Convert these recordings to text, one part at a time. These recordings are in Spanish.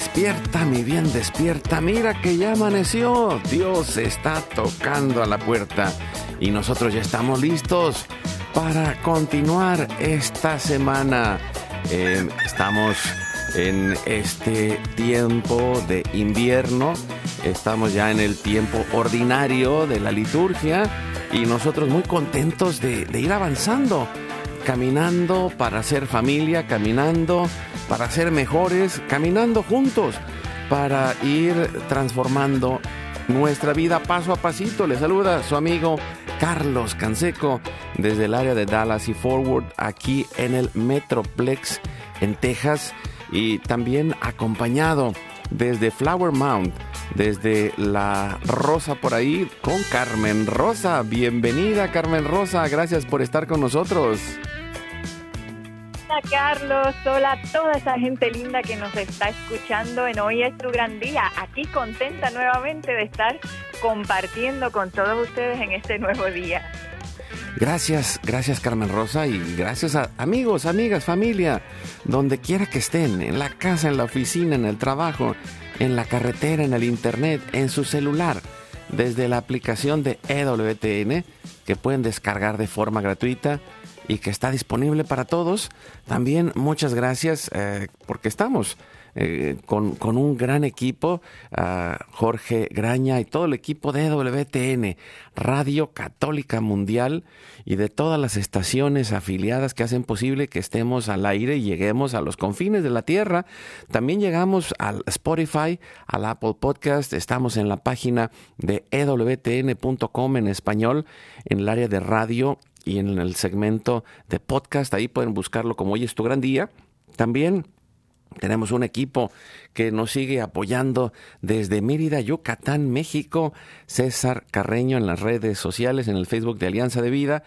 Despierta, mi bien, despierta. Mira que ya amaneció. Dios está tocando a la puerta y nosotros ya estamos listos para continuar esta semana. Eh, estamos en este tiempo de invierno. Estamos ya en el tiempo ordinario de la liturgia y nosotros muy contentos de ir avanzando, caminando para ser familia, caminando para ser mejores, caminando juntos, para ir transformando nuestra vida paso a pasito. Le saluda su amigo Carlos Canseco desde el área de Dallas y Forward aquí en el Metroplex en Texas y también acompañado desde Flower Mound, desde La Rosa por ahí con Carmen Rosa. Bienvenida Carmen Rosa, gracias por estar con nosotros. Hola Carlos, hola a toda esa gente linda que nos está escuchando en Hoy es tu gran día. Aquí contenta nuevamente de estar compartiendo con todos ustedes en este nuevo día. Gracias, gracias Carmen Rosa y gracias a amigos, amigas, familia, donde quiera que estén, en la casa, en la oficina, en el trabajo, en la carretera, en el internet, en su celular, desde la aplicación de EWTN que pueden descargar de forma gratuita y que está disponible para todos. También muchas gracias eh, porque estamos eh, con, con, un gran equipo, Jorge Graña y todo el equipo de WTN, Radio Católica Mundial y de todas las estaciones afiliadas que hacen posible que estemos al aire y lleguemos a los confines de la tierra. También llegamos al Spotify, al Apple Podcast, estamos en la página de ewtn.com en español, en el área de radio y en el segmento de podcast, ahí pueden buscarlo como hoy es tu gran día. También tenemos un equipo que nos sigue apoyando desde Mérida, Yucatán, México. César Carreño en las redes sociales, en el Facebook de Alianza de Vida.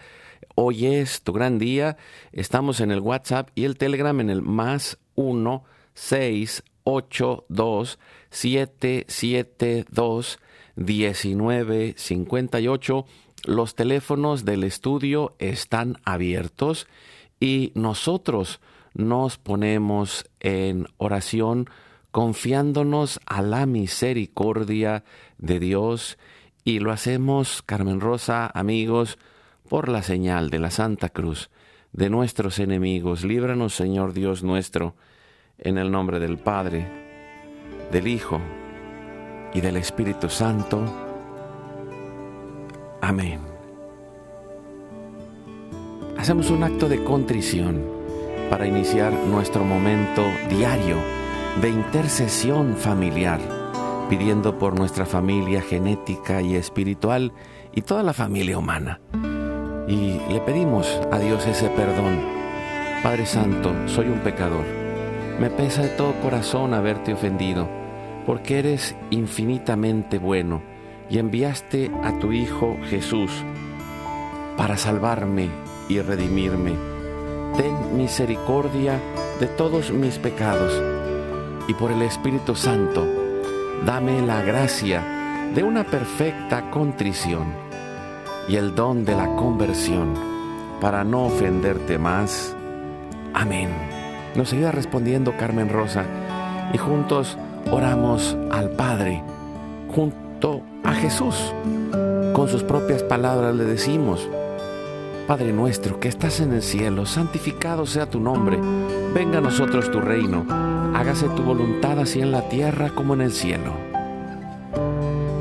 Hoy es tu gran día. Estamos en el WhatsApp y el Telegram en el más 1 6 8 2 7 7 2 19 58. Los teléfonos del estudio están abiertos y nosotros nos ponemos en oración confiándonos a la misericordia de Dios y lo hacemos, Carmen Rosa, amigos, por la señal de la Santa Cruz de nuestros enemigos. Líbranos, Señor Dios nuestro, en el nombre del Padre, del Hijo y del Espíritu Santo. Amén. Hacemos un acto de contrición para iniciar nuestro momento diario de intercesión familiar, pidiendo por nuestra familia genética y espiritual y toda la familia humana. Y le pedimos a Dios ese perdón. Padre Santo, soy un pecador. Me pesa de todo corazón haberte ofendido, porque eres infinitamente bueno y enviaste a tu Hijo Jesús para salvarme y redimirme ten misericordia de todos mis pecados y por el Espíritu Santo, dame la gracia de una perfecta contrición y el don de la conversión para no ofenderte más. Amén. Nos seguirá respondiendo Carmen Rosa y juntos oramos al Padre, junto a Jesús. Con sus propias palabras le decimos, Padre nuestro que estás en el cielo, santificado sea tu nombre, venga a nosotros tu reino, hágase tu voluntad así en la tierra como en el cielo.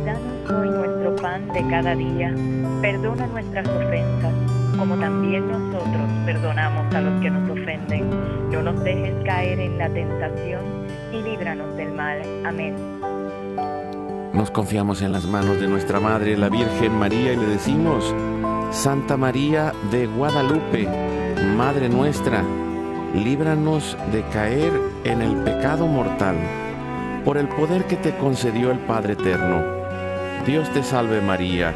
Danos hoy nuestro pan de cada día, perdona nuestras ofensas, como también nosotros perdonamos a los que nos ofenden. No nos dejes caer en la tentación y líbranos del mal. Amén. Nos confiamos en las manos de nuestra Madre, la Virgen María, y le decimos, Santa María de Guadalupe, Madre nuestra, líbranos de caer en el pecado mortal, por el poder que te concedió el Padre Eterno. Dios te salve María,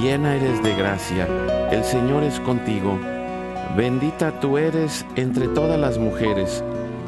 llena eres de gracia, el Señor es contigo, bendita tú eres entre todas las mujeres,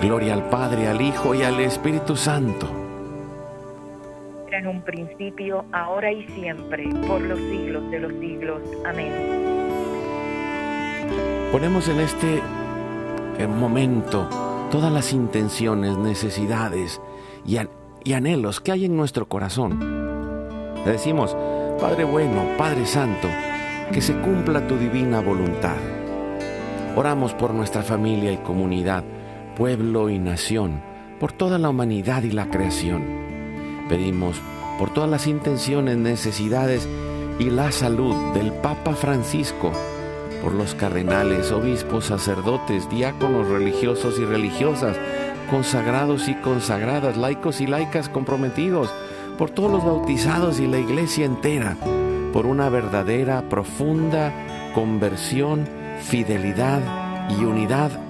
Gloria al Padre, al Hijo y al Espíritu Santo en un principio, ahora y siempre, por los siglos de los siglos. Amén. Ponemos en este momento todas las intenciones, necesidades y, y anhelos que hay en nuestro corazón. Le decimos, Padre bueno, Padre Santo, que se cumpla tu divina voluntad. Oramos por nuestra familia y comunidad, pueblo y nación, por toda la humanidad y la creación. Pedimos por todas las intenciones, necesidades y la salud del Papa Francisco, por los cardenales, obispos, sacerdotes, diáconos religiosos y religiosas, consagrados y consagradas, laicos y laicas comprometidos, por todos los bautizados y la iglesia entera, por una verdadera, profunda conversión, fidelidad y unidad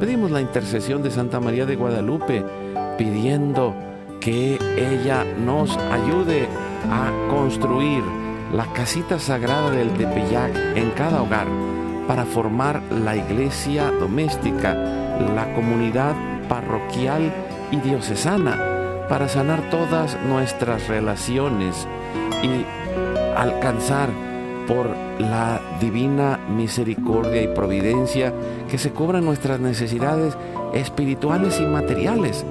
Pedimos la intercesión de Santa María de Guadalupe, pidiendo que ella nos ayude a construir la casita sagrada del Tepeyac en cada hogar para formar la iglesia doméstica, la comunidad parroquial y diocesana, para sanar todas nuestras relaciones y alcanzar por la divina misericordia y providencia que se cubran nuestras necesidades espirituales y materiales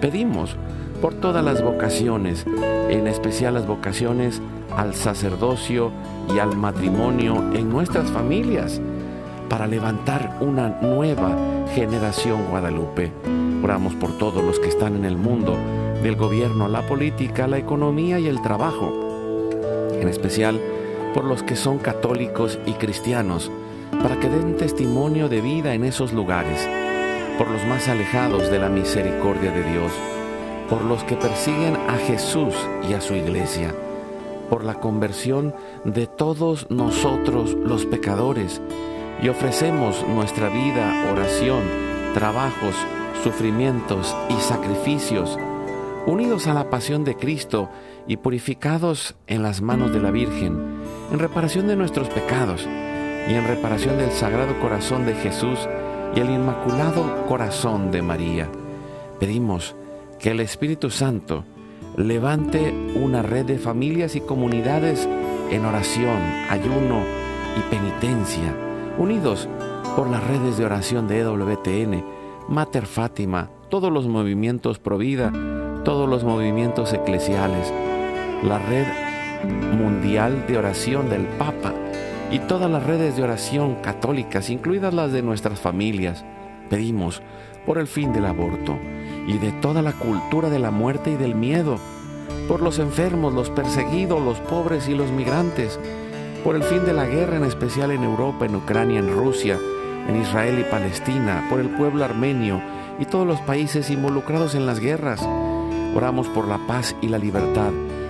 Pedimos por todas las vocaciones, en especial las vocaciones al sacerdocio y al matrimonio en nuestras familias, para levantar una nueva generación guadalupe. Oramos por todos los que están en el mundo, del gobierno, la política, la economía y el trabajo, en especial por los que son católicos y cristianos, para que den testimonio de vida en esos lugares por los más alejados de la misericordia de Dios, por los que persiguen a Jesús y a su iglesia, por la conversión de todos nosotros los pecadores, y ofrecemos nuestra vida, oración, trabajos, sufrimientos y sacrificios, unidos a la pasión de Cristo y purificados en las manos de la Virgen, en reparación de nuestros pecados y en reparación del Sagrado Corazón de Jesús, y el Inmaculado Corazón de María. Pedimos que el Espíritu Santo levante una red de familias y comunidades en oración, ayuno y penitencia, unidos por las redes de oración de EWTN, Mater Fátima, todos los movimientos Provida, todos los movimientos eclesiales, la red mundial de oración del Papa y todas las redes de oración católicas, incluidas las de nuestras familias. Pedimos por el fin del aborto y de toda la cultura de la muerte y del miedo, por los enfermos, los perseguidos, los pobres y los migrantes, por el fin de la guerra, en especial en Europa, en Ucrania, en Rusia, en Israel y Palestina, por el pueblo armenio y todos los países involucrados en las guerras. Oramos por la paz y la libertad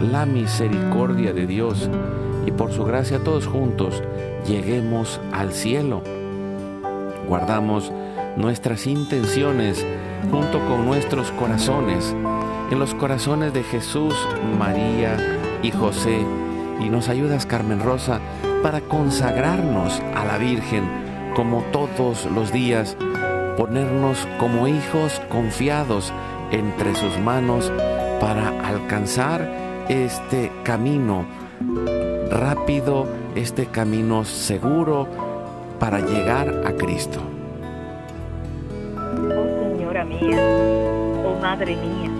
la misericordia de Dios. Y por su gracia todos juntos lleguemos al cielo. Guardamos nuestras intenciones junto con nuestros corazones. En los corazones de Jesús, María y José. Y nos ayudas Carmen Rosa para consagrarnos a la Virgen como todos los días, ponernos como hijos confiados entre sus manos para alcanzar este camino rápido, este camino seguro para llegar a Cristo. Oh Señora mía, oh Madre mía,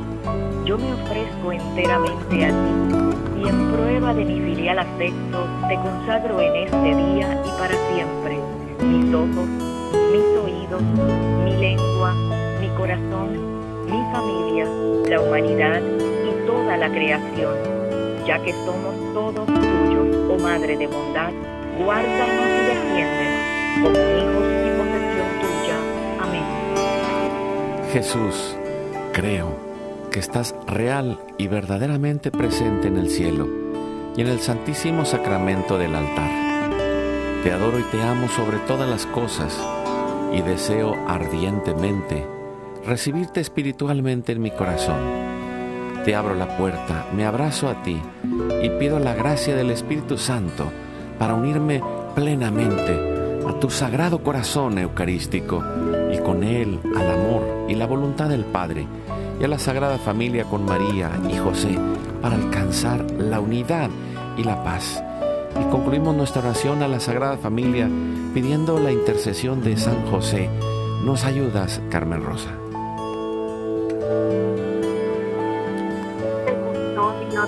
yo me ofrezco enteramente a ti y en prueba de mi filial afecto te consagro en este día y para siempre mis ojos, mis oídos, mi lengua, mi corazón, mi familia, la humanidad toda la creación, ya que somos todos tuyos, oh Madre de bondad, guárdanos y defiéndenos como hijos y posesión tuya. Amén. Jesús, creo que estás real y verdaderamente presente en el cielo y en el santísimo sacramento del altar. Te adoro y te amo sobre todas las cosas y deseo ardientemente recibirte espiritualmente en mi corazón te abro la puerta, me abrazo a ti y pido la gracia del Espíritu Santo para unirme plenamente a tu sagrado corazón eucarístico y con él al amor y la voluntad del Padre y a la Sagrada Familia con María y José para alcanzar la unidad y la paz. Y concluimos nuestra oración a la Sagrada Familia pidiendo la intercesión de San José. ¿Nos ayudas, Carmen Rosa?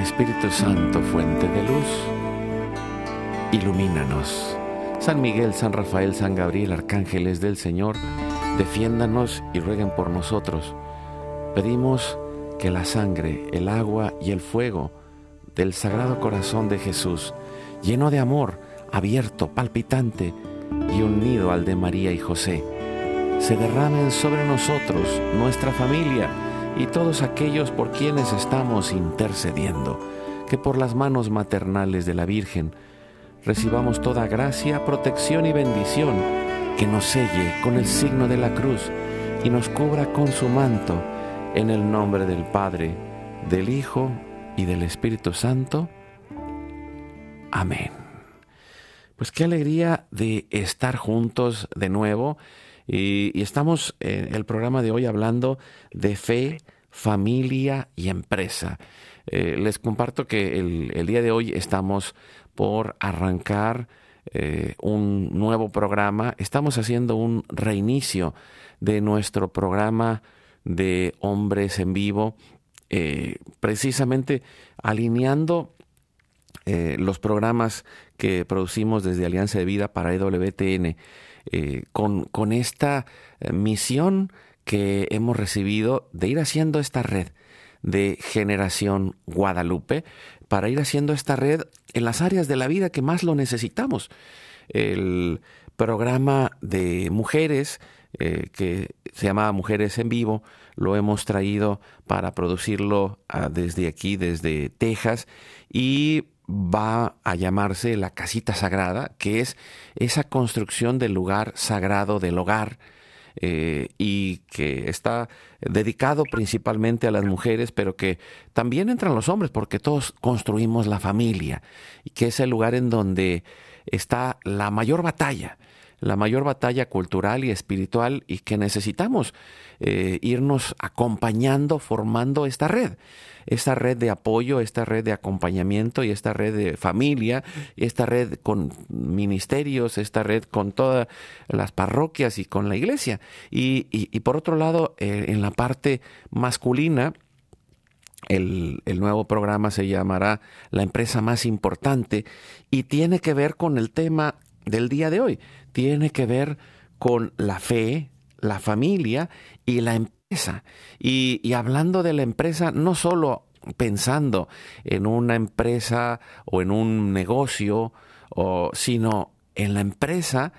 Espíritu Santo, fuente de luz, ilumínanos. San Miguel, San Rafael, San Gabriel, arcángeles del Señor, defiéndanos y rueguen por nosotros. Pedimos que la sangre, el agua y el fuego del Sagrado Corazón de Jesús, lleno de amor, abierto, palpitante y unido al de María y José, se derramen sobre nosotros, nuestra familia, y todos aquellos por quienes estamos intercediendo, que por las manos maternales de la Virgen recibamos toda gracia, protección y bendición que nos selle con el signo de la cruz y nos cubra con su manto en el nombre del Padre, del Hijo y del Espíritu Santo. Amén. Pues qué alegría de estar juntos de nuevo y, estamos en el programa de hoy hablando de fe, familia y empresa. Eh, les comparto que el, día de hoy estamos por arrancar eh, un nuevo programa. Estamos haciendo un reinicio de nuestro programa de hombres en vivo, eh, precisamente alineando los programas que producimos desde Alianza de Vida para EWTN eh, con, con, esta eh, misión que hemos recibido de ir haciendo esta red de generación Guadalupe, para ir haciendo esta red en las áreas de la vida que más lo necesitamos. El programa de mujeres eh, que se llama Mujeres en Vivo, lo hemos traído para producirlo ah, desde aquí, desde Texas, y va a llamarse la casita sagrada, que es esa construcción del lugar sagrado del hogar, eh, y que está dedicado principalmente a las mujeres, pero que también entran los hombres, porque todos construimos la familia, y que es el lugar en donde está la mayor batalla la mayor batalla cultural y espiritual y que necesitamos eh, irnos acompañando, formando esta red, esta red de apoyo, esta red de acompañamiento y esta red de familia, y esta red con ministerios, esta red con todas las parroquias y con la iglesia. Y, por otro lado, eh, en la parte masculina, el, nuevo programa se llamará La empresa más importante y tiene que ver con el tema del día de hoy tiene que ver con la fe, la familia y la empresa. Y, hablando de la empresa, no solo pensando en una empresa o en un negocio, sino en la empresa,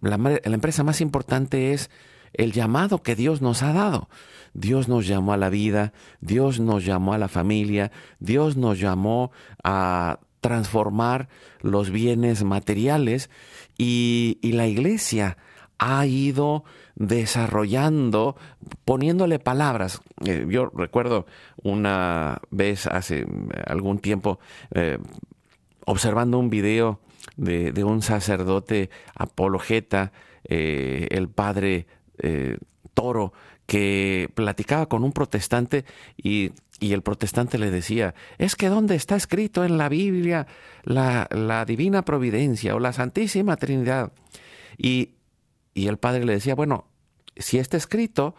la empresa más importante es el llamado que Dios nos ha dado. Dios nos llamó a la vida, Dios nos llamó a la familia, Dios nos llamó a transformar los bienes materiales y, la iglesia ha ido desarrollando, poniéndole palabras. Eh, yo recuerdo una vez hace algún tiempo eh, observando un video de, un sacerdote apologeta, eh, el padre Toro, que platicaba con un protestante y, el protestante le decía, es que ¿dónde está escrito en la Biblia la, la divina providencia o la Santísima Trinidad? Y, y el padre le decía, bueno, si está escrito,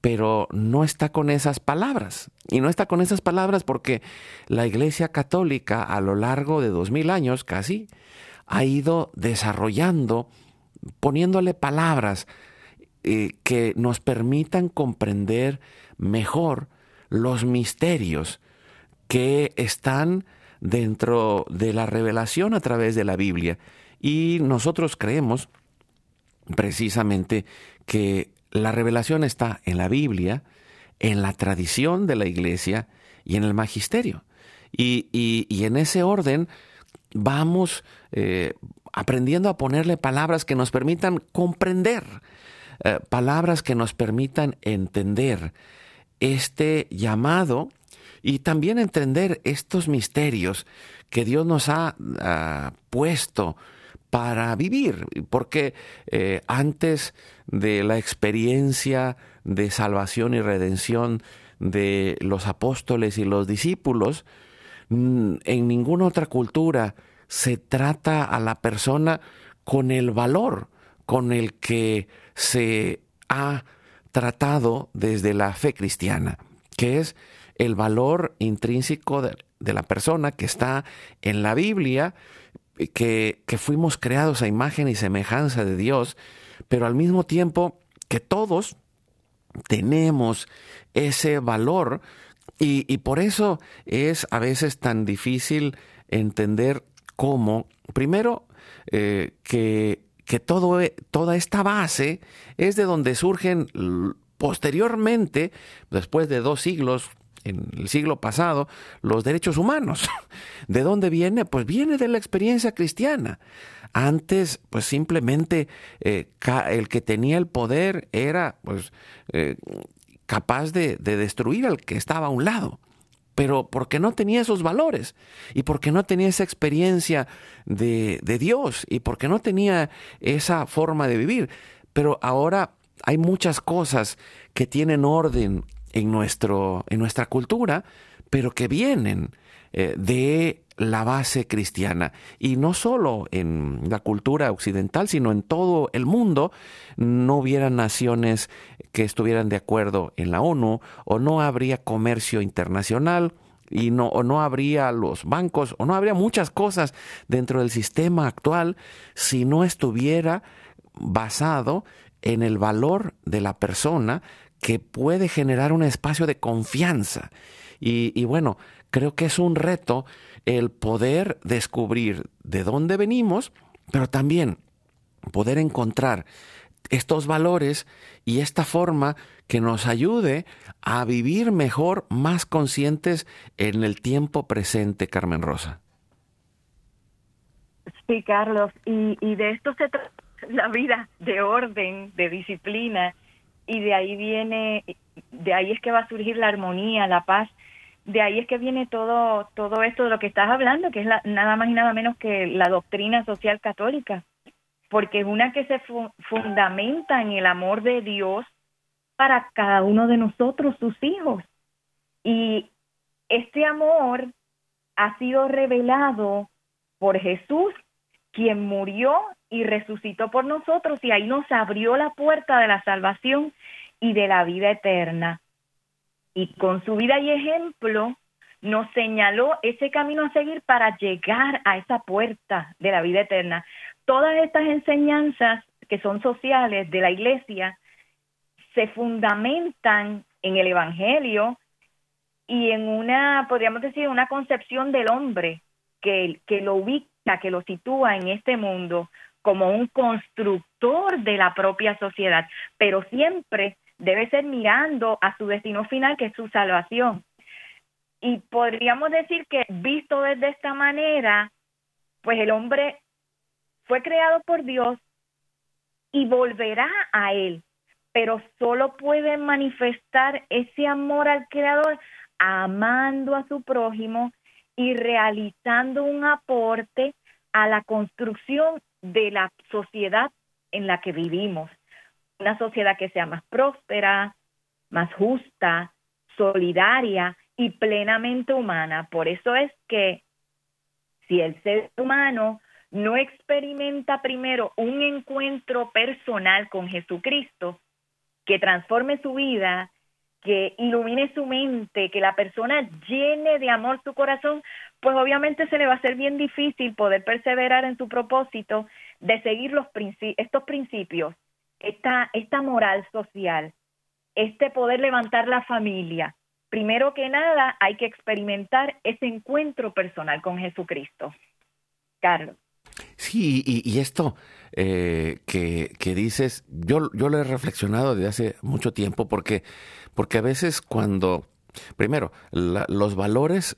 pero no está con esas palabras. Y no está con esas palabras porque la Iglesia Católica a lo largo de dos mil años casi ha ido desarrollando, poniéndole palabras eh, que nos permitan comprender mejor los misterios que están dentro de la revelación a través de la Biblia. Y nosotros creemos precisamente que la revelación está en la Biblia, en la tradición de la iglesia y en el magisterio. Y, en ese orden vamos eh, aprendiendo a ponerle palabras que nos permitan comprender eh, palabras que nos permitan entender este llamado y también entender estos misterios que Dios nos ha puesto para vivir, porque eh, antes de la experiencia de salvación y redención de los apóstoles y los discípulos, mm, en ninguna otra cultura se trata a la persona con el valor con el que se ha tratado desde la fe cristiana, que es el valor intrínseco de, la persona que está en la Biblia, que, que fuimos creados a imagen y semejanza de Dios, pero al mismo tiempo que todos tenemos ese valor y, por eso es a veces tan difícil entender cómo, primero, eh, que que todo, e, toda esta base es de donde surgen posteriormente, después de dos siglos, en el siglo pasado, los derechos humanos. ¿De dónde viene? Pues viene de la experiencia cristiana. Antes, pues simplemente eh, el que tenía el poder era pues, eh, capaz de, de destruir al que estaba a un lado pero porque no tenía esos valores y porque no tenía esa experiencia de, Dios y porque no tenía esa forma de vivir. Pero ahora hay muchas cosas que tienen orden en, nuestro, en nuestra cultura, pero que vienen eh, de la base cristiana. Y no solo en la cultura occidental, sino en todo el mundo, no hubiera naciones que estuvieran de acuerdo en la ONU, o no habría comercio internacional, y no, o no habría los bancos, o no habría muchas cosas dentro del sistema actual si no estuviera basado en el valor de la persona que puede generar un espacio de confianza. Y, bueno, creo que es un reto el poder descubrir de dónde venimos, pero también poder encontrar estos valores y esta forma que nos ayude a vivir mejor, más conscientes en el tiempo presente, Carmen Rosa. Sí, Carlos, y, de esto se trata la vida, de orden, de disciplina, y de ahí viene, de ahí es que va a surgir la armonía, la paz, de ahí es que viene todo, todo esto de lo que estás hablando, que es nada más y nada menos que la doctrina social católica, porque es una que se fundamenta en el amor de Dios para cada uno de nosotros, sus hijos. Y este amor ha sido revelado por Jesús, quien murió y resucitó por nosotros y ahí nos abrió la puerta de la salvación y de la vida eterna. Y con su vida y ejemplo nos señaló ese camino a seguir para llegar a esa puerta de la vida eterna. Todas estas enseñanzas que son sociales de la iglesia se fundamentan en el Evangelio y en una, podríamos decir, una concepción del hombre que, que lo ubica, que lo sitúa en este mundo como un constructor de la propia sociedad, pero siempre debe ser mirando a su destino final, que es su salvación. Y podríamos decir que visto desde esta manera, pues el hombre fue creado por Dios y volverá a Él, pero solo puede manifestar ese amor al Creador amando a su prójimo y realizando un aporte a la construcción de la sociedad en la que vivimos. Una sociedad que sea más próspera, más justa, solidaria y plenamente humana. Por eso es que si el ser humano no experimenta primero un encuentro personal con Jesucristo que transforme su vida, que ilumine su mente, que la persona llene de amor su corazón, pues obviamente se le va a ser bien difícil poder perseverar en su propósito de seguir los estos principios, esta, esta moral social, este poder levantar la familia. Primero que nada, hay que experimentar ese encuentro personal con Jesucristo. Carlos. Sí, y, esto eh, que, que, dices, yo, yo lo he reflexionado desde hace mucho tiempo porque, porque a veces cuando, primero, los valores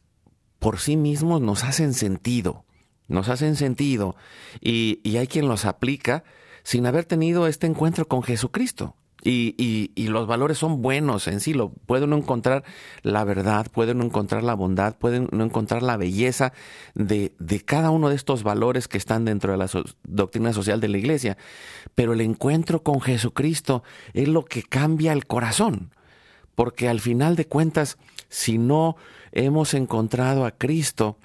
por sí mismos nos hacen sentido, nos hacen sentido y, y hay quien los aplica sin haber tenido este encuentro con Jesucristo. Y, los valores son buenos en sí, lo, pueden encontrar la verdad, pueden encontrar la bondad, pueden encontrar la belleza de, de cada uno de estos valores que están dentro de la doctrina social de la iglesia. Pero el encuentro con Jesucristo es lo que cambia el corazón, porque al final de cuentas, si no hemos encontrado a Cristo,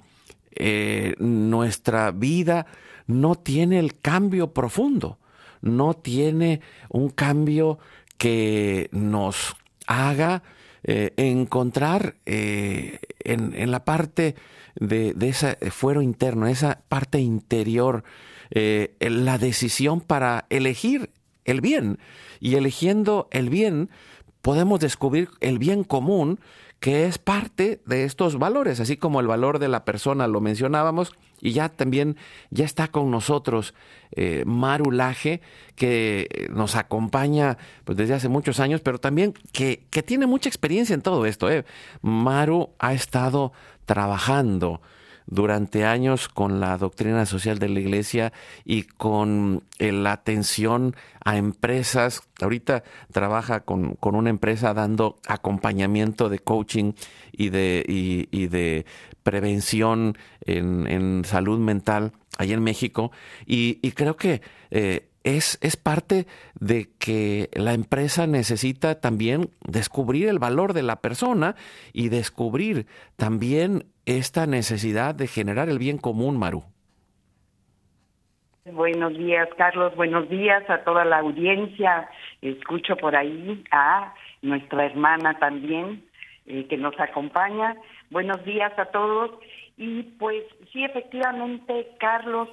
eh, nuestra vida no tiene el cambio profundo, no tiene un cambio que nos haga eh, encontrar eh, en, la parte de, ese fuero interno, esa parte interior, la decisión para elegir el bien. Y eligiendo el bien, podemos descubrir el bien común que es parte de estos valores, así como el valor de la persona lo mencionábamos, y ya también ya está con nosotros eh, Maru Laje, que nos acompaña pues, desde hace muchos años, pero también que, que tiene mucha experiencia en todo esto. ¿eh? Maru ha estado trabajando durante años con la doctrina social de la iglesia y con eh, la atención a empresas. Ahorita trabaja con, una empresa dando acompañamiento de coaching y de, y, de prevención en, salud mental ahí en México. Y, creo que eh, es, es, parte de que la empresa necesita también descubrir el valor de la persona y descubrir también esta necesidad de generar el bien común, Maru. Buenos días, Carlos. Buenos días a toda la audiencia. Escucho por ahí a nuestra hermana también eh, que nos acompaña. Buenos días a todos. Y pues sí, efectivamente, Carlos,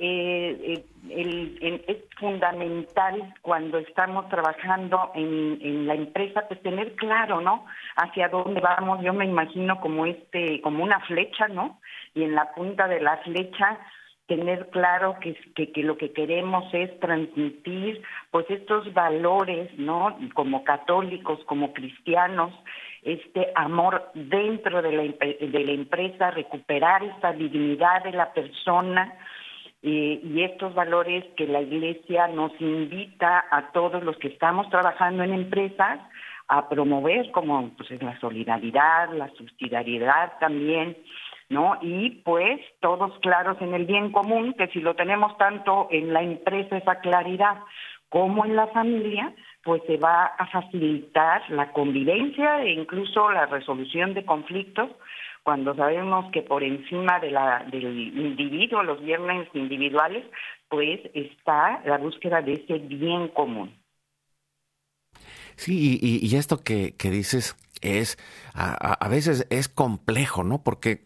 eh, eh, es fundamental cuando estamos trabajando en, en, la empresa, pues tener claro, ¿no? Hacia dónde vamos. Yo me imagino como este, como una flecha, ¿no? Y en la punta de la flecha tener claro que, que, que, lo que queremos es transmitir pues estos valores, ¿no? Como católicos, como cristianos, este amor dentro de la, de la empresa, recuperar esta dignidad de la persona, y estos valores que la Iglesia nos invita a todos los que estamos trabajando en empresas a promover, como pues, la solidaridad, la subsidiariedad también, ¿no? Y pues todos claros en el bien común, que si lo tenemos tanto en la empresa esa claridad como en la familia, pues se va a facilitar la convivencia e incluso la resolución de conflictos cuando sabemos que por encima de la, del individuo, los viernes individuales, pues está la búsqueda de ese bien común. Sí, y, esto que, dices es, a, veces es complejo, ¿no? Porque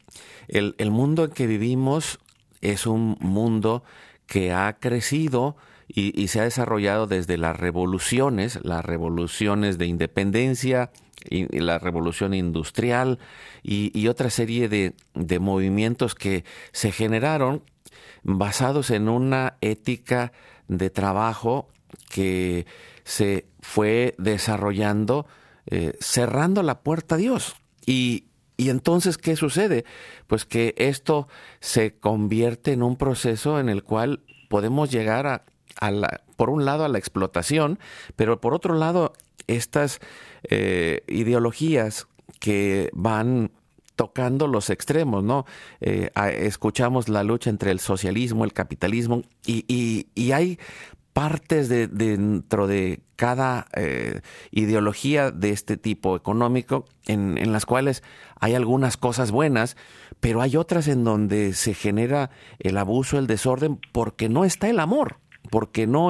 el, el mundo en que vivimos es un mundo que ha crecido y, se ha desarrollado desde las revoluciones, las revoluciones de independencia, y, la revolución industrial y, otra serie de, de, movimientos que se generaron basados en una ética de trabajo que se fue desarrollando eh, cerrando la puerta a Dios. Y, y entonces, ¿qué sucede? Pues que esto se convierte en un proceso en el cual podemos llegar a, a la, por un lado a la explotación, pero por otro lado estas eh, ideologías que van tocando los extremos, ¿no? Eh, escuchamos la lucha entre el socialismo, el capitalismo, y, hay partes de, dentro de cada eh, ideología de este tipo económico en, las cuales hay algunas cosas buenas, pero hay otras en donde se genera el abuso, el desorden, porque no está el amor, porque no,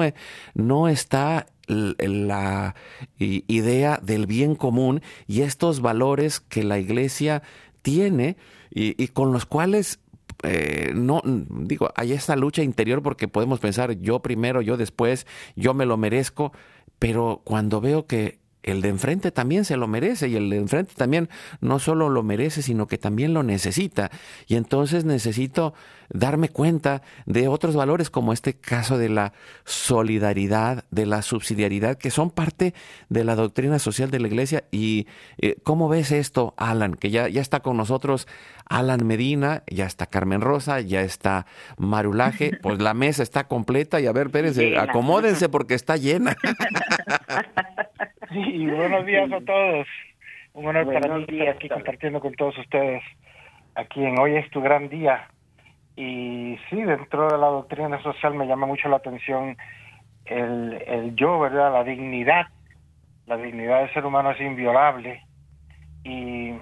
no está la idea del bien común y estos valores que la iglesia tiene y, con los cuales eh, no digo hay esta lucha interior porque podemos pensar yo primero yo después yo me lo merezco pero cuando veo que el de enfrente también se lo merece y el de enfrente también no solo lo merece, sino que también lo necesita. Y entonces necesito darme cuenta de otros valores como este caso de la solidaridad, de la subsidiariedad, que son parte de la doctrina social de la iglesia. ¿Y eh, cómo ves esto, Alan? Que ya, ya está con nosotros Alan Medina, ya está Carmen Rosa, ya está Marulaje, pues la mesa está completa y a ver, espérense, acomódense porque está llena. Sí, buenos días a todos. Un honor para mí estar aquí compartiendo con todos ustedes aquí en Hoy es tu gran día. Y sí, dentro de la doctrina social me llama mucho la atención el, el yo, ¿verdad? La dignidad. La dignidad del ser humano es inviolable. Y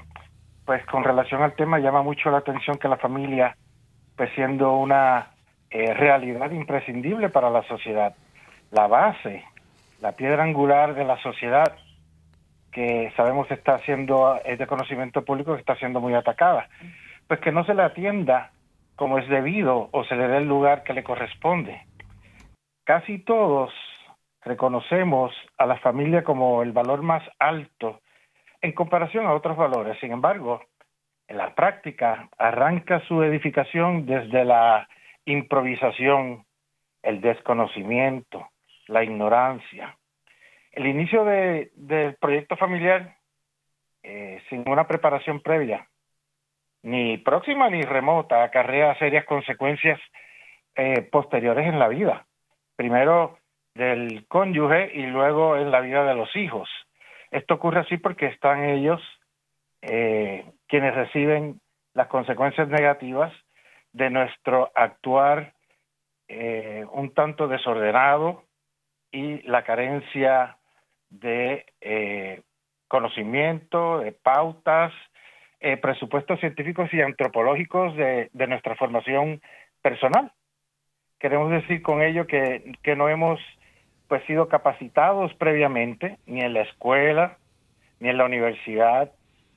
pues con relación al tema llama mucho la atención que la familia, pues siendo una eh, realidad imprescindible para la sociedad, la base la piedra angular de la sociedad que sabemos está siendo, es de conocimiento público que está siendo muy atacada. Pues que no se le atienda como es debido o se le dé el lugar que le corresponde. Casi todos reconocemos a la familia como el valor más alto en comparación a otros valores. Sin embargo, en la práctica arranca su edificación desde la improvisación, el desconocimiento, la ignorancia. El inicio de, del proyecto familiar eh, sin una preparación previa, ni próxima ni remota, acarrea serias consecuencias eh, posteriores en la vida. Primero del cónyuge y luego en la vida de los hijos. Esto ocurre así porque están ellos eh, quienes reciben las consecuencias negativas de nuestro actuar un tanto desordenado, y la carencia de eh, conocimiento, de pautas, eh, presupuestos científicos y antropológicos de, de, nuestra formación personal. Queremos decir con ello que, que no hemos pues sido capacitados previamente, ni en la escuela, ni en la universidad,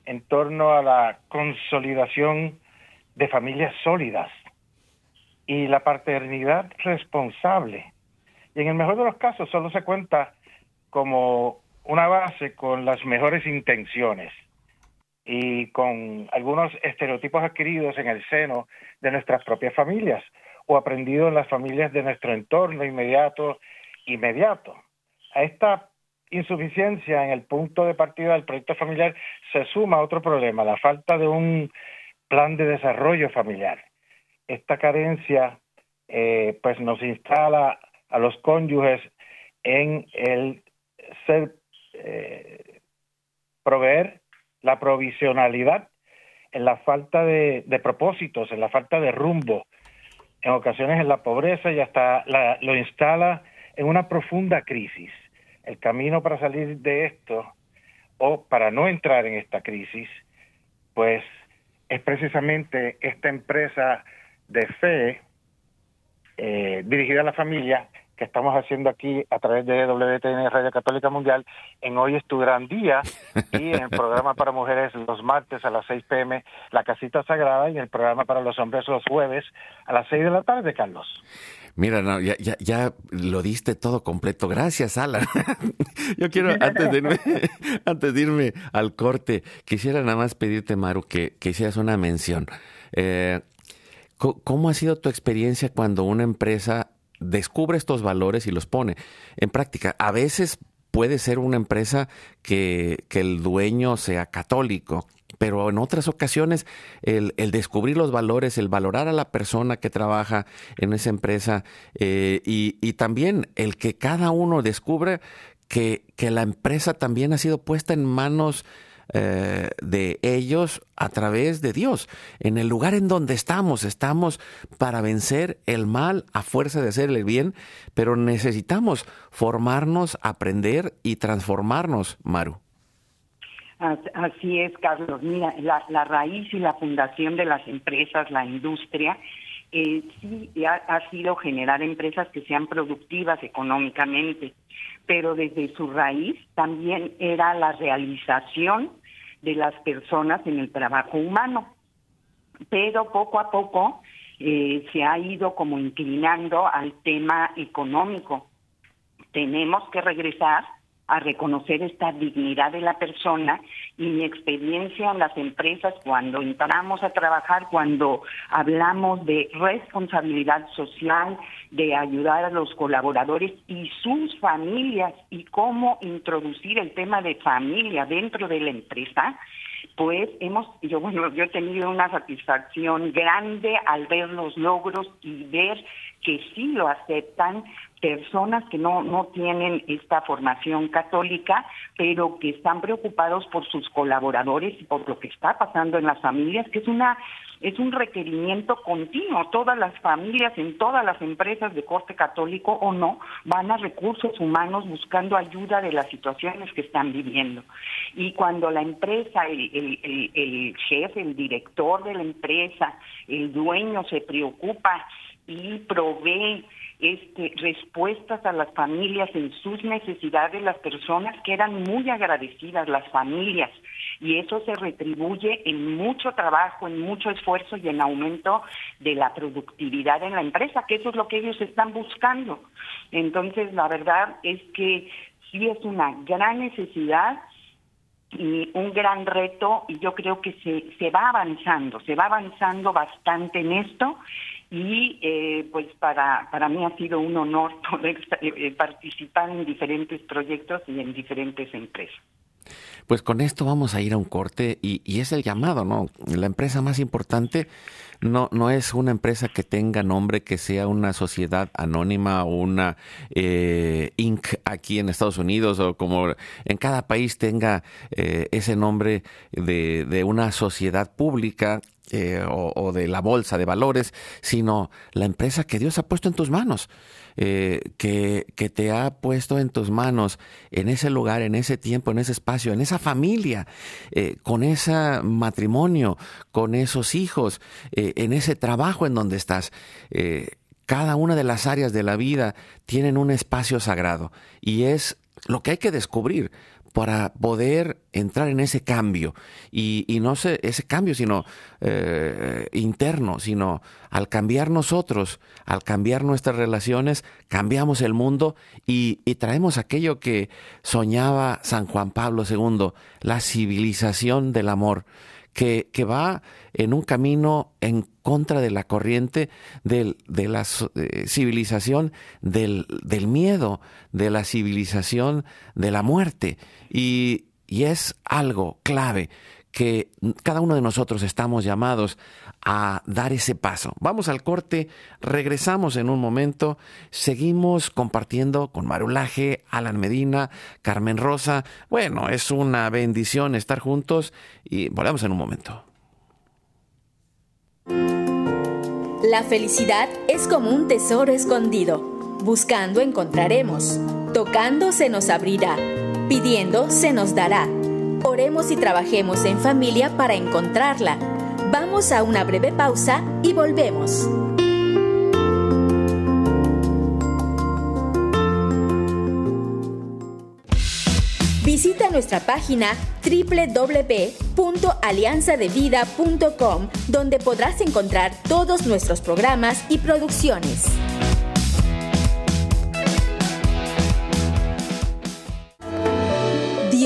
en torno a la consolidación de familias sólidas. y la paternidad responsable. Y en el mejor de los casos solo se cuenta como una base con las mejores intenciones y con algunos estereotipos adquiridos en el seno de nuestras propias familias o aprendidos en las familias de nuestro entorno inmediato inmediato. A esta insuficiencia en el punto de partida del proyecto familiar se suma otro problema, la falta de un plan de desarrollo familiar. Esta carencia eh, pues nos instala a los cónyuges en el ser eh, proveer la provisionalidad, en la falta de, propósitos, en la falta de rumbo, en ocasiones en la pobreza y hasta lo instala en una profunda crisis. El camino para salir de esto o para no entrar en esta crisis, pues es precisamente esta empresa de fe eh, dirigida a la familia que estamos haciendo aquí a través de WTN Radio Católica Mundial en Hoy es tu gran día y en el programa para mujeres los martes a las 6 pm La Casita Sagrada y en el programa para los hombres los jueves a las 6 de la tarde, Carlos. Mira, ya, ya, lo diste todo completo. Gracias, Alan. Yo quiero, antes de, irme, antes de irme al corte, quisiera nada más pedirte, Maru, que, que hicieras una mención. Eh, ¿Cómo ha sido tu experiencia cuando una empresa descubre estos valores y los pone en práctica. A veces puede ser una empresa que, el dueño sea católico, pero en otras ocasiones el, descubrir los valores, el valorar a la persona que trabaja en esa empresa eh, y, también el que cada uno descubre que, que la empresa también ha sido puesta en manos eh, de ellos a través de Dios. En el lugar en donde estamos, estamos para vencer el mal a fuerza de hacer el bien, pero necesitamos formarnos, aprender y transformarnos, Maru. Así es, Carlos. Mira, la, raíz y la fundación de las empresas, la industria, eh, sí ha, ha, sido generar empresas que sean productivas económicamente, pero desde su raíz también era la realización de las personas en el trabajo humano. Pero poco a poco eh, se ha ido como inclinando al tema económico. Tenemos que regresar a reconocer esta dignidad de la persona y mi experiencia en las empresas cuando entramos a trabajar, cuando hablamos de responsabilidad social, de ayudar a los colaboradores y sus familias y cómo introducir el tema de familia dentro de la empresa, pues hemos, yo bueno, yo he tenido una satisfacción grande al ver los logros y ver que sí lo aceptan personas que no, no tienen esta formación católica, pero que están preocupados por sus colaboradores y por lo que está pasando en las familias, que es una es un requerimiento continuo. Todas las familias en todas las empresas de corte católico o no van a recursos humanos buscando ayuda de las situaciones que están viviendo. Y cuando la empresa, el, el, el jefe, el director de la empresa, el dueño se preocupa y provee este, respuestas a las familias en sus necesidades, las personas que eran muy agradecidas, las familias, y eso se retribuye en mucho trabajo, en mucho esfuerzo y en aumento de la productividad en la empresa, que eso es lo que ellos están buscando. Entonces, la verdad es que sí es una gran necesidad y un gran reto y yo creo que se, se va avanzando, se va avanzando bastante en esto y eh, pues para, para mí ha sido un honor poder eh, participar en diferentes proyectos y en diferentes empresas. Pues con esto vamos a ir a un corte y, y, es el llamado, ¿no? La empresa más importante no, no es una empresa que tenga nombre, que sea una sociedad anónima o una eh, Inc. aquí en Estados Unidos o como en cada país tenga eh, ese nombre de, de una sociedad pública eh, o, de la bolsa de valores, sino la empresa que Dios ha puesto en tus manos, eh, que, que, te ha puesto en tus manos en ese lugar, en ese tiempo, en ese espacio, en esa familia, eh, con ese matrimonio, con esos hijos, en ese trabajo en donde estás. cada una de las áreas de la vida tienen un espacio sagrado y es lo que hay que descubrir para poder entrar en ese cambio. Y, no ese cambio, sino eh, interno, sino al cambiar nosotros, al cambiar nuestras relaciones, cambiamos el mundo y traemos aquello que soñaba San Juan Pablo II, la civilización del amor que, va en un camino en contra de la corriente del, de la eh, civilización del, miedo, de la civilización de la muerte. Y es algo clave que cada uno de nosotros estamos llamados a dar ese paso. Vamos al corte, regresamos en un momento, seguimos compartiendo con Marulaje, Alan Medina, Carmen Rosa. Bueno, es una bendición estar juntos y volvemos en un momento. La felicidad es como un tesoro escondido. Buscando encontraremos, tocando se nos abrirá, pidiendo se nos dará. Oremos y trabajemos en familia para encontrarla Vamos a una breve pausa y volvemos. Visita nuestra página www.alianzadevida.com donde podrás encontrar todos nuestros programas y producciones.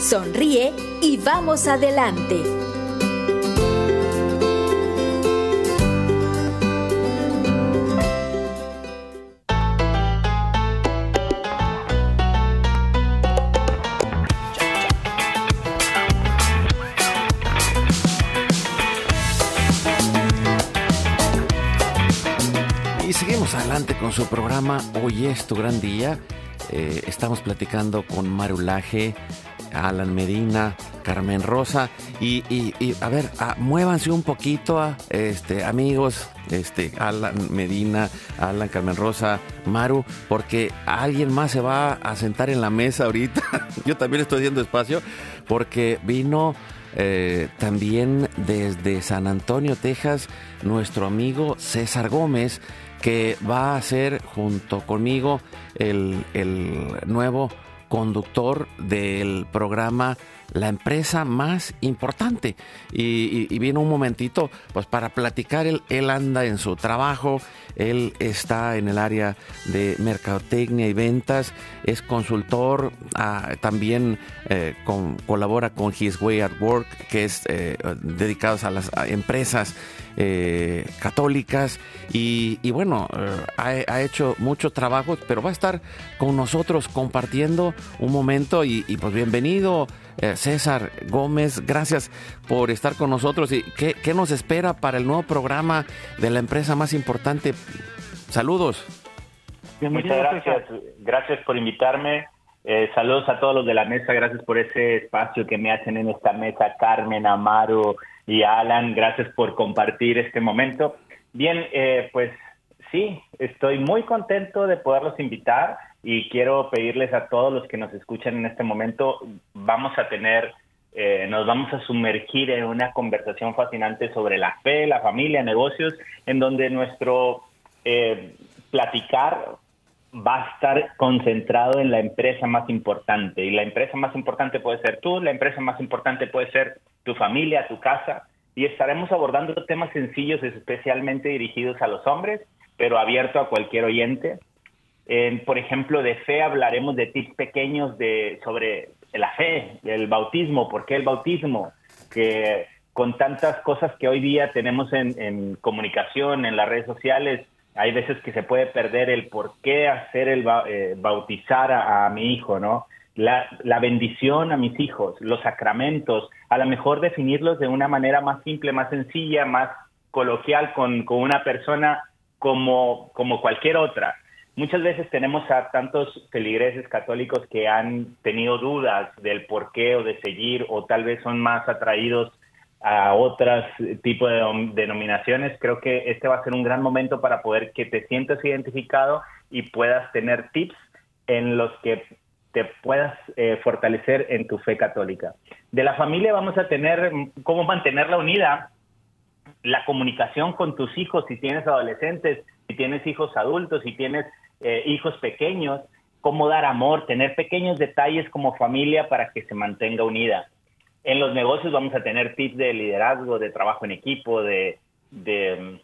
sonríe y vamos adelante. Y seguimos adelante con su programa Hoy es tu gran día. Eh, estamos platicando con Marulaje Alan Medina, Carmen Rosa. Y, a ver, muévanse un poquito, este, amigos, este, Alan Medina, Alan, Carmen Rosa, Maru, porque alguien más se va a sentar en la mesa ahorita. Yo también estoy haciendo espacio, porque vino eh, también desde San Antonio, Texas, nuestro amigo César Gómez, que va a ser junto conmigo el nuevo conductor del programa La empresa más importante. Y, viene un momentito, pues para platicar, él, anda en su trabajo, él está en el área de mercadotecnia y ventas, es consultor, ah, también eh, colabora con His Way at Work, que es eh, dedicados a las empresas eh, católicas y, bueno, eh, ha, hecho mucho trabajo, pero va a estar con nosotros compartiendo un momento y, pues bienvenido eh, César Gómez, gracias por estar con nosotros y ¿qué, ¿qué, nos espera para el nuevo programa de la empresa más importante. Saludos. Muchas gracias, gracias por invitarme. saludos a todos los de la mesa, gracias por ese espacio que me hacen en esta mesa, Carmen, Amaro, y Alan, gracias por compartir este momento. Bien, eh, pues sí, estoy muy contento de poderlos invitar y quiero pedirles a todos los que nos escuchan en este momento, vamos a tener, eh, nos vamos a sumergir en una conversación fascinante sobre la fe, la familia, negocios, en donde nuestro eh, platicar va a estar concentrado en la empresa más importante. Y la empresa más importante puede ser tú, la empresa más importante puede ser tu familia, tu casa. Y estaremos abordando temas sencillos, especialmente dirigidos a los hombres, pero abierto a cualquier oyente. Por ejemplo, de fe hablaremos de tips pequeños de, sobre la fe, el bautismo, por qué el bautismo, que con tantas cosas que hoy día tenemos en comunicación, en las redes sociales, hay veces que se puede perder el por qué hacer el eh, bautizar a, mi hijo, ¿no? La, bendición a mis hijos, los sacramentos, a lo mejor definirlos de una manera más simple, más sencilla, más coloquial con, una persona como cualquier otra. Muchas veces tenemos a tantos feligreses católicos que han tenido dudas del por qué o de seguir o tal vez son más atraídos a otros tipos de denominaciones. Creo que este va a ser un gran momento para poder que te sientas identificado y puedas tener tips en los que te puedas eh, fortalecer en tu fe católica. De la familia vamos a tener cómo mantenerla unida, la comunicación con tus hijos, si tienes adolescentes, si tienes hijos adultos, si tienes eh, hijos pequeños, cómo dar amor, tener pequeños detalles como familia para que se mantenga unida. En los negocios vamos a tener tips de liderazgo, de trabajo en equipo, de, mm,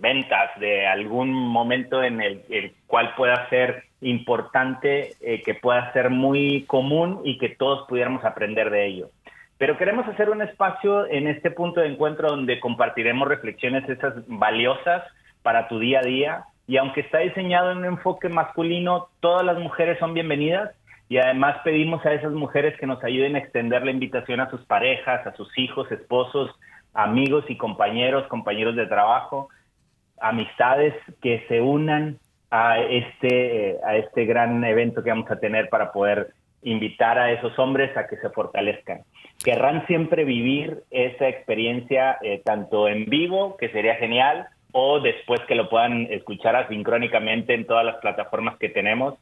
ventas, de algún momento en el, cual pueda ser importante, eh, que pueda ser muy común y que todos pudiéramos aprender de ello. Pero queremos hacer un espacio en este punto de encuentro donde compartiremos reflexiones esas valiosas para tu día a día. Y aunque está diseñado en un enfoque masculino, todas las mujeres son bienvenidas y además pedimos a esas mujeres que nos ayuden a extender la invitación a sus parejas, a sus hijos, esposos, amigos y compañeros, compañeros de trabajo, amistades que se unan a este, a este gran evento que vamos a tener para poder invitar a esos hombres a que se fortalezcan. Querrán siempre vivir esa experiencia eh, tanto en vivo, que sería genial, o después que lo puedan escuchar asincrónicamente en todas las plataformas que tenemos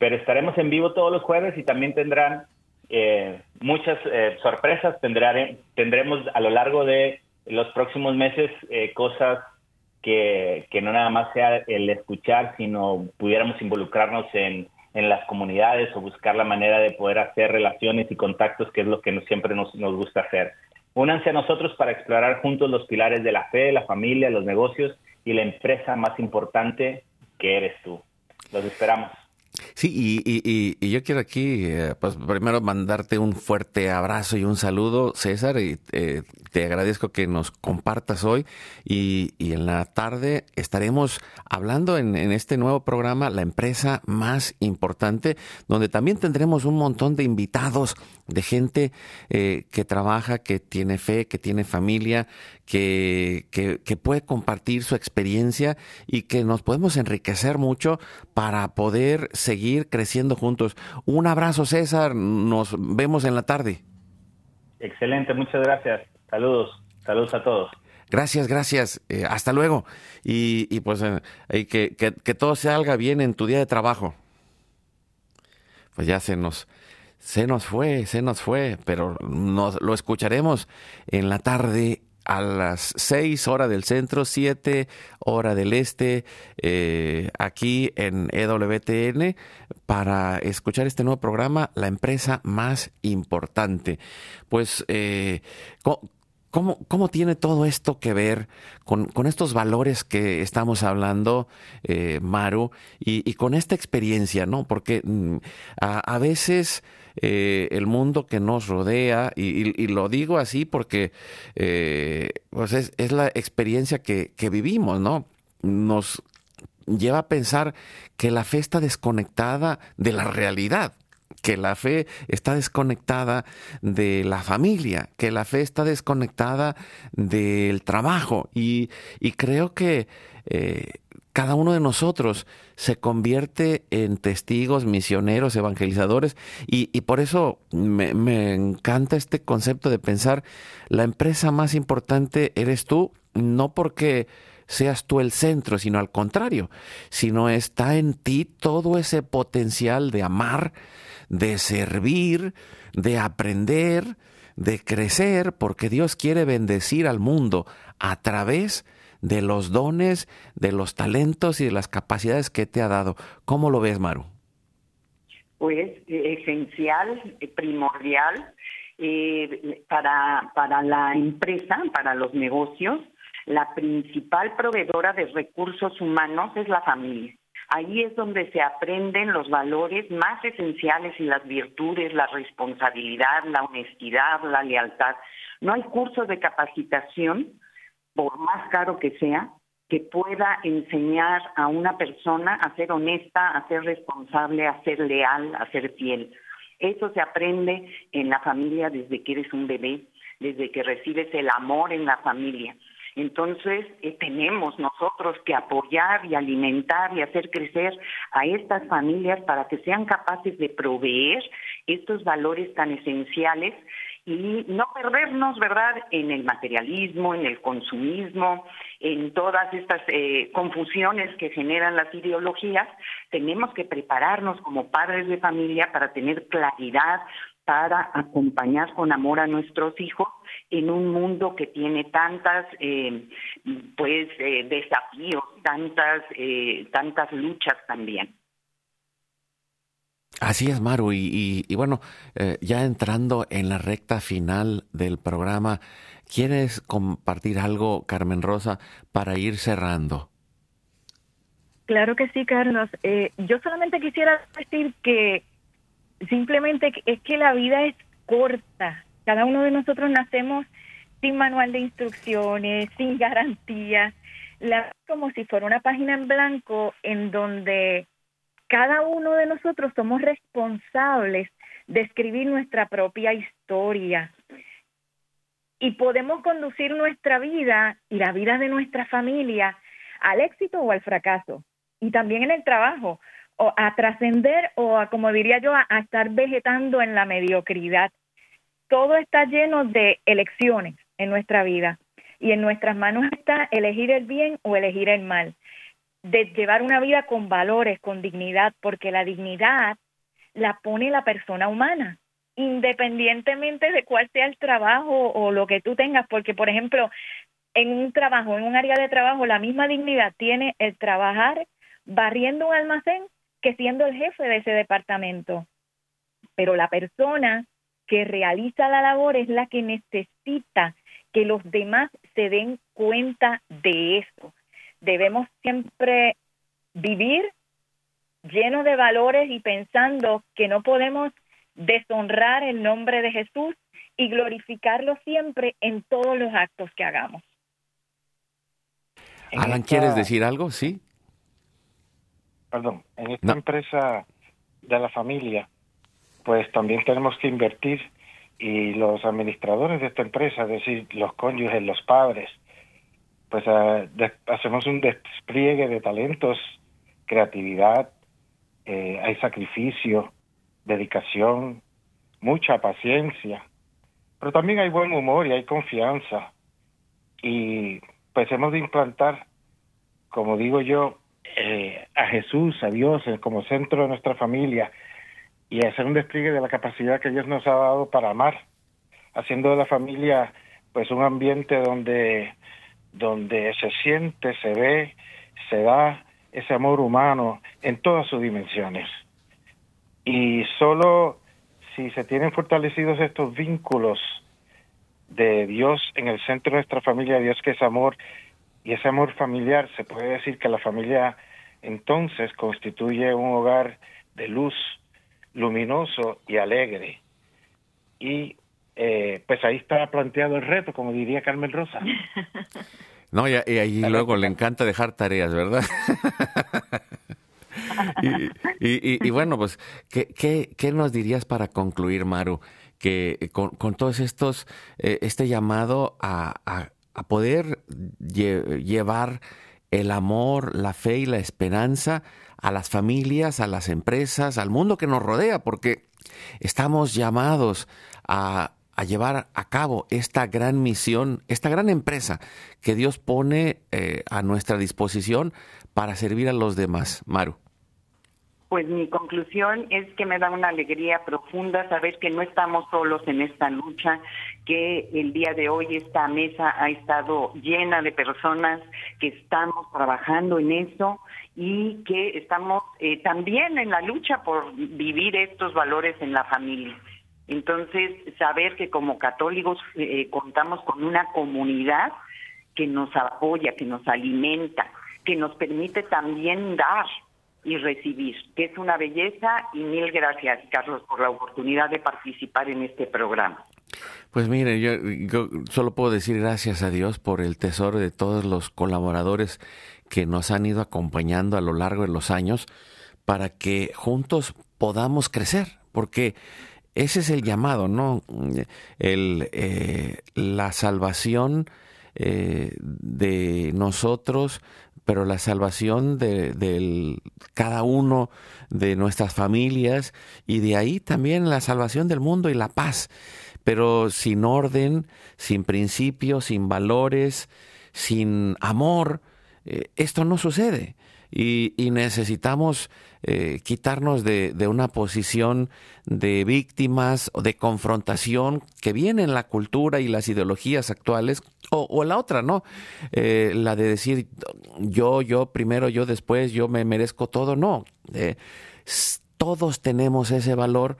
pero estaremos en vivo todos los jueves y también tendrán eh, muchas eh, sorpresas. tendremos a lo largo de los próximos meses eh, cosas que, que, no nada más sea el escuchar, sino pudiéramos involucrarnos en, en, las comunidades o buscar la manera de poder hacer relaciones y contactos, que es lo que siempre nos, nos gusta hacer. Únanse a nosotros para explorar juntos los pilares de la fe, la familia, los negocios y la empresa más importante que eres tú. Los esperamos. Sí, y, y, yo quiero aquí, eh, pues primero mandarte un fuerte abrazo y un saludo, César, y eh, te agradezco que nos compartas hoy. Y, y en la tarde estaremos hablando en, en, este nuevo programa, La empresa más importante, donde también tendremos un montón de invitados, de gente eh, que trabaja, que tiene fe, que tiene familia, que, que, puede compartir su experiencia y que nos podemos enriquecer mucho para poder seguir creciendo juntos. Un abrazo, César. Nos vemos en la tarde. Excelente, muchas gracias. Saludos, saludos a todos. Gracias, gracias. Eh, hasta luego. Y, y pues eh, que, que, que todo salga bien en tu día de trabajo. Pues ya se nos, se nos fue, se nos fue, pero nos, lo escucharemos en la tarde a las 6 hora del centro, 7 hora del este, eh, aquí en EWTN, para escuchar este nuevo programa, La empresa más importante. Pues, eh, ¿Cómo, ¿Cómo, tiene todo esto que ver con, con estos valores que estamos hablando, eh, Maru, y, con esta experiencia, ¿no? Porque mm, a, veces eh, el mundo que nos rodea, y, lo digo así porque eh, pues es, la experiencia que, que vivimos, ¿no? Nos lleva a pensar que la fe está desconectada de la realidad que la fe está desconectada de la familia, que la fe está desconectada del trabajo. Y, y creo que eh, cada uno de nosotros se convierte en testigos, misioneros, evangelizadores, y, por eso me, me, encanta este concepto de pensar, la empresa más importante eres tú, no porque seas tú el centro, sino al contrario, sino está en ti todo ese potencial de amar, de servir, de aprender, de crecer, porque Dios quiere bendecir al mundo a través de los dones, de los talentos y de las capacidades que te ha dado. ¿Cómo lo ves, Maru? Pues esencial, primordial eh, para, para la empresa, para los negocios, la principal proveedora de recursos humanos es la familia. Ahí es donde se aprenden los valores más esenciales y las virtudes, la responsabilidad, la honestidad, la lealtad. No hay curso de capacitación, por más caro que sea, que pueda enseñar a una persona a ser honesta, a ser responsable, a ser leal, a ser fiel. Eso se aprende en la familia desde que eres un bebé, desde que recibes el amor en la familia. Entonces, eh, tenemos nosotros que apoyar y alimentar y hacer crecer a estas familias para que sean capaces de proveer estos valores tan esenciales y no perdernos, ¿verdad?, en el materialismo, en el consumismo, en todas estas eh, confusiones que generan las ideologías. Tenemos que prepararnos como padres de familia para tener claridad, para acompañar con amor a nuestros hijos en un mundo que tiene tantas eh, pues eh, desafíos, tantas tantas luchas también. Así es, Maru. Y, bueno, eh, ya entrando en la recta final del programa, ¿quieres compartir algo, Carmen Rosa, para ir cerrando? Claro que sí, Carlos. Eh, yo solamente quisiera decir que simplemente es que la vida es corta. Cada uno de nosotros nacemos sin manual de instrucciones, sin garantías, la, como si fuera una página en blanco en donde cada uno de nosotros somos responsables de escribir nuestra propia historia. Y podemos conducir nuestra vida y la vida de nuestra familia al éxito o al fracaso. Y también en el trabajo, o a trascender o a, como diría yo, a, estar vegetando en la mediocridad. Todo está lleno de elecciones en nuestra vida. Y en nuestras manos está elegir el bien o elegir el mal de llevar una vida con valores, con dignidad, porque la dignidad la pone la persona humana, independientemente de cuál sea el trabajo o lo que tú tengas, porque por ejemplo, en un trabajo, en un área de trabajo, la misma dignidad tiene el trabajar barriendo un almacén que siendo el jefe de ese departamento. Pero la persona que realiza la labor es la que necesita que los demás se den cuenta de eso debemos siempre vivir lleno de valores y pensando que no podemos deshonrar el nombre de Jesús y glorificarlo siempre en todos los actos que hagamos. Alan, ¿quieres decir algo? Sí. Perdón, en esta empresa de la familia, pues también tenemos que invertir y los administradores de esta empresa, es decir, los cónyuges, los padres, pues eh, hacemos un despliegue de talentos, creatividad, eh, hay sacrificio, dedicación, mucha paciencia, pero también hay buen humor y hay confianza. Y pues hemos de implantar, como digo yo, eh, a Jesús, a Dios como centro de nuestra familia y hacer un despliegue de la capacidad que Dios nos ha dado para amar, haciendo de la familia pues un ambiente donde donde se siente, se ve, se da ese amor humano en todas sus dimensiones. Y solo si se tienen fortalecidos estos vínculos de Dios en el centro de nuestra familia, Dios que es amor, y ese amor familiar, se puede decir que la familia entonces constituye un hogar de luz, luminoso y alegre. Y eh, pues ahí está planteado el reto, como diría Carmen Rosa. No, y, ahí luego le encanta dejar tareas, ¿verdad? y, bueno, pues, ¿qué, qué, nos dirías para concluir, Maru? Que con, con todos estos, eh, este llamado a, a, poder llevar el amor, la fe y la esperanza a las familias, a las empresas, al mundo que nos rodea, porque estamos llamados a, a llevar a cabo esta gran misión, esta gran empresa que Dios pone eh, a nuestra disposición para servir a los demás. Maru. Pues mi conclusión es que me da una alegría profunda saber que no estamos solos en esta lucha, que el día de hoy esta mesa ha estado llena de personas que estamos trabajando en eso y que estamos eh, también en la lucha por vivir estos valores en la familia. Entonces, saber que como católicos eh, contamos con una comunidad que nos apoya, que nos alimenta, que nos permite también dar y recibir, que es una belleza y mil gracias, Carlos, por la oportunidad de participar en este programa. Pues mire, yo, yo, solo puedo decir gracias a Dios por el tesoro de todos los colaboradores que nos han ido acompañando a lo largo de los años para que juntos podamos crecer, porque ese es el llamado, ¿no? El, eh, la salvación eh, de nosotros, pero la salvación de, cada uno de nuestras familias y de ahí también la salvación del mundo y la paz. Pero sin orden, sin principios, sin valores, sin amor, eh, esto no sucede. Y, necesitamos eh, quitarnos de, una posición de víctimas o de confrontación que viene en la cultura y las ideologías actuales o, la otra, ¿no? Eh, la de decir yo, yo primero, yo después, yo me merezco todo. No. Eh, todos tenemos ese valor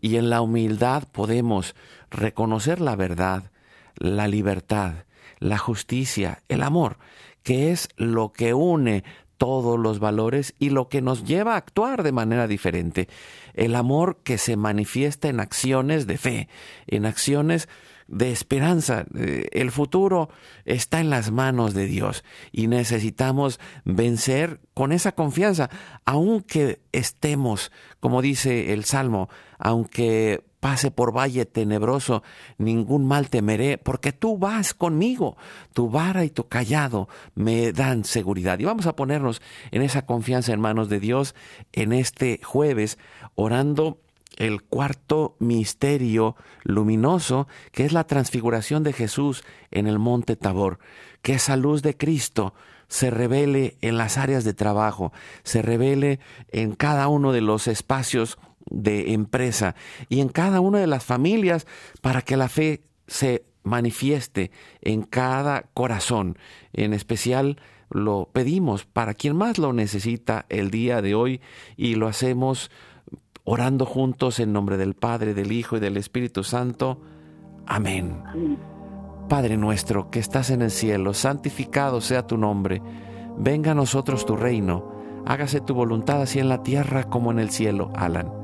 y en la humildad podemos reconocer la verdad, la libertad, la justicia, el amor, que es lo que une todos los valores y lo que nos lleva a actuar de manera diferente. El amor que se manifiesta en acciones de fe, en acciones de esperanza. Eh, el futuro está en las manos de Dios y necesitamos vencer con esa confianza, aunque estemos, como dice el Salmo, aunque pase por valle tenebroso, ningún mal temeré, porque tú vas conmigo, tu vara y tu callado me dan seguridad. Y vamos a ponernos en esa confianza en manos de Dios en este jueves, orando el cuarto misterio luminoso, que es la transfiguración de Jesús en el monte Tabor, que esa luz de Cristo se revele en las áreas de trabajo, se revele en cada uno de los espacios de empresa y en cada una de las familias para que la fe se manifieste en cada corazón. En especial lo pedimos para quien más lo necesita el día de hoy y lo hacemos orando juntos en nombre del Padre, del Hijo y del Espíritu Santo. Amén. Padre nuestro que estás en el cielo, santificado sea tu nombre. Venga a nosotros tu reino. Hágase tu voluntad así en la tierra como en el cielo. Alan.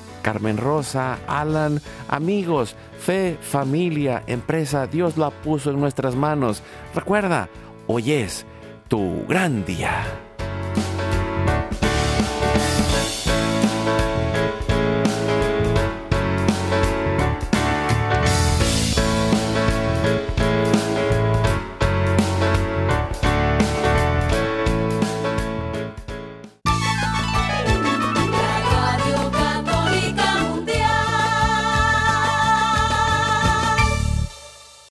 Carmen Rosa, Alan, amigos, fe, familia, empresa, Dios la puso en nuestras manos. Recuerda, hoy es tu gran día.